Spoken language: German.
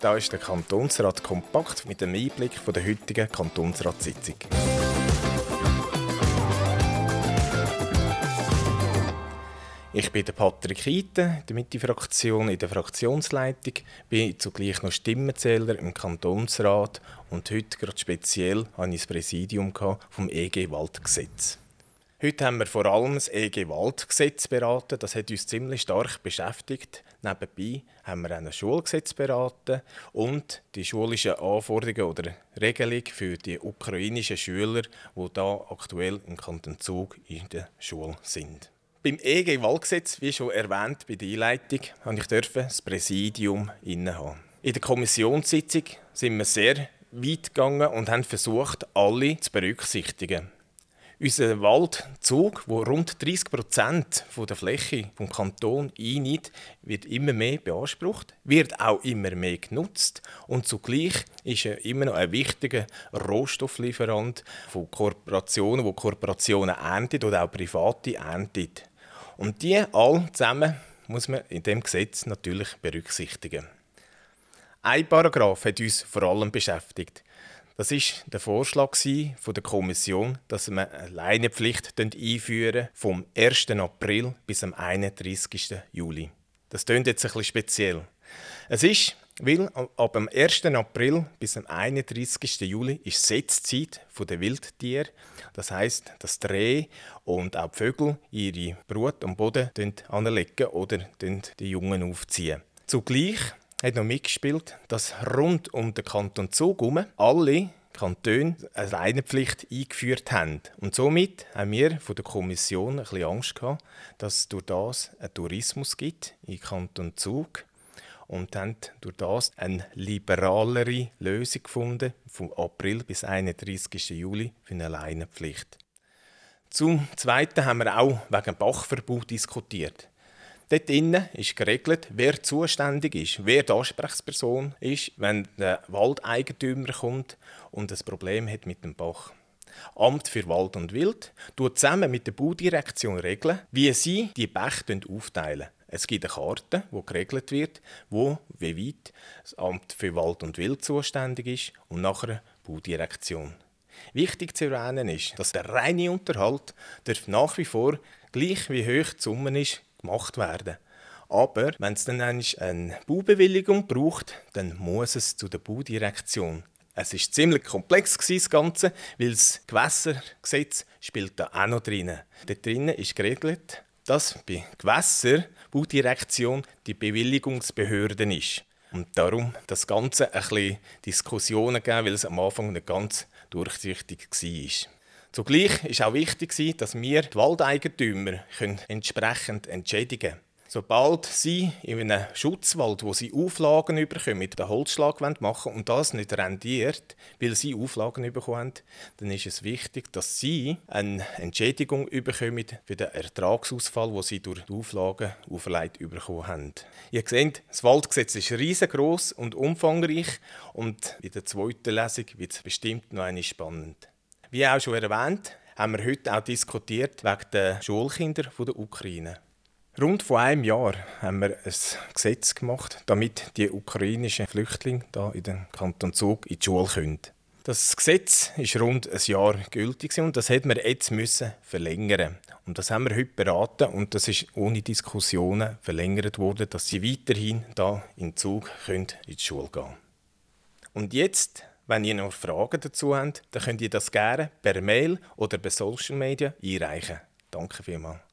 Da ist der Kantonsrat kompakt mit dem Einblick von der heutigen Kantonsratssitzung. Ich bin Patrick Heiten, der Mitte-Fraktion in der Fraktionsleitung, bin zugleich noch Stimmenzähler im Kantonsrat und heute gerade speziell habe das Präsidium vom EG Waldgesetz. Heute haben wir vor allem das EG Waldgesetz beraten. Das hat uns ziemlich stark beschäftigt. Nebenbei haben wir auch ein Schulgesetz beraten und die schulischen Anforderungen oder Regelung für die ukrainischen Schüler, die da aktuell im Kanton Zug in der Schule sind. Beim EG-Wahlgesetz, wie schon erwähnt bei der Einleitung, durfte ich das Präsidium innehaben. In der Kommissionssitzung sind wir sehr weit gegangen und haben versucht, alle zu berücksichtigen. Unser Waldzug, wo rund 30 Prozent der Fläche vom Kanton einnimmt, wird immer mehr beansprucht, wird auch immer mehr genutzt und zugleich ist er immer noch ein wichtiger Rohstofflieferant von Kooperationen, wo Kooperationen erntet oder auch Private erntet. Und die all zusammen muss man in dem Gesetz natürlich berücksichtigen. Ein Paragraph hat uns vor allem beschäftigt. Das ist der Vorschlag von der Kommission, dass man eine Leinenpflicht einführen vom 1. April bis am 31. Juli. Das klingt jetzt ein bisschen speziell. Es ist, weil ab dem 1. April bis am 31. Juli ist Setzzeit der Wildtiere. Das heißt, dass die Rehe und auch die Vögel ihre Brut am Boden anlegen oder die Jungen aufziehen. Zugleich hat noch mitgespielt, dass rund um den Kanton Zug herum alle Kantone eine Leinenpflicht eingeführt haben. Und somit haben wir von der Kommission ein bisschen Angst gehabt, dass es durch das einen Tourismus gibt im Kanton Zug und haben durch das eine liberalere Lösung gefunden, vom April bis 31. Juli für eine Leinenpflicht. Zum Zweiten haben wir auch wegen Bachverbot diskutiert. Dort innen ist geregelt, wer zuständig ist, wer die Ansprechperson ist, wenn der Waldeigentümer kommt und ein Problem hat mit dem Bach. Amt für Wald und Wild tut zusammen mit der Baudirektion regeln, wie sie die Bäche aufteilen. Es gibt eine Karte, wo geregelt wird, wo wie weit das Amt für Wald und Wild zuständig ist und nachher die Baudirektion. Wichtig zu erwähnen ist, dass der reine Unterhalt nach wie vor gleich wie hoch die Summe ist, gemacht werden. Aber wenn es dann eine Baubewilligung braucht, dann muss es zu der Baudirektion. Es ist ziemlich komplex das Ganze, weil das Gewässergesetz spielt da auch noch drin. Dort drin ist geregelt, dass bei Gewässer Baudirektion die Bewilligungsbehörde ist. Und darum das Ganze ein bisschen Diskussionen gegeben, weil es am Anfang nicht ganz durchsichtig war. Zugleich ist auch wichtig, dass wir die Waldeigentümer entsprechend entschädigen können. Sobald sie in einem Schutzwald, wo sie Auflagen bekommen, den Holzschlag machen und das nicht rendiert, weil sie Auflagen bekommen dann ist es wichtig, dass sie eine Entschädigung bekommen für den Ertragsausfall, den sie durch die Auflagen auferlegt bekommen haben. Ihr seht, das Waldgesetz ist riesengroß und umfangreich und in der zweiten Lesung wird es bestimmt noch eine spannend. Wie auch schon erwähnt, haben wir heute auch diskutiert wegen der Schulkinder der Ukraine. Rund vor einem Jahr haben wir ein Gesetz gemacht, damit die ukrainischen Flüchtlinge hier in den Kanton Zug in die Schule können. Das Gesetz ist rund ein Jahr gültig und das hätten wir jetzt müssen verlängern. Und das haben wir heute beraten und das ist ohne Diskussionen verlängert worden, dass sie weiterhin da in Zug können in die Schule gehen. Und jetzt wenn ihr noch Fragen dazu habt, dann könnt ihr das gerne per Mail oder per Social Media einreichen. Danke vielmals.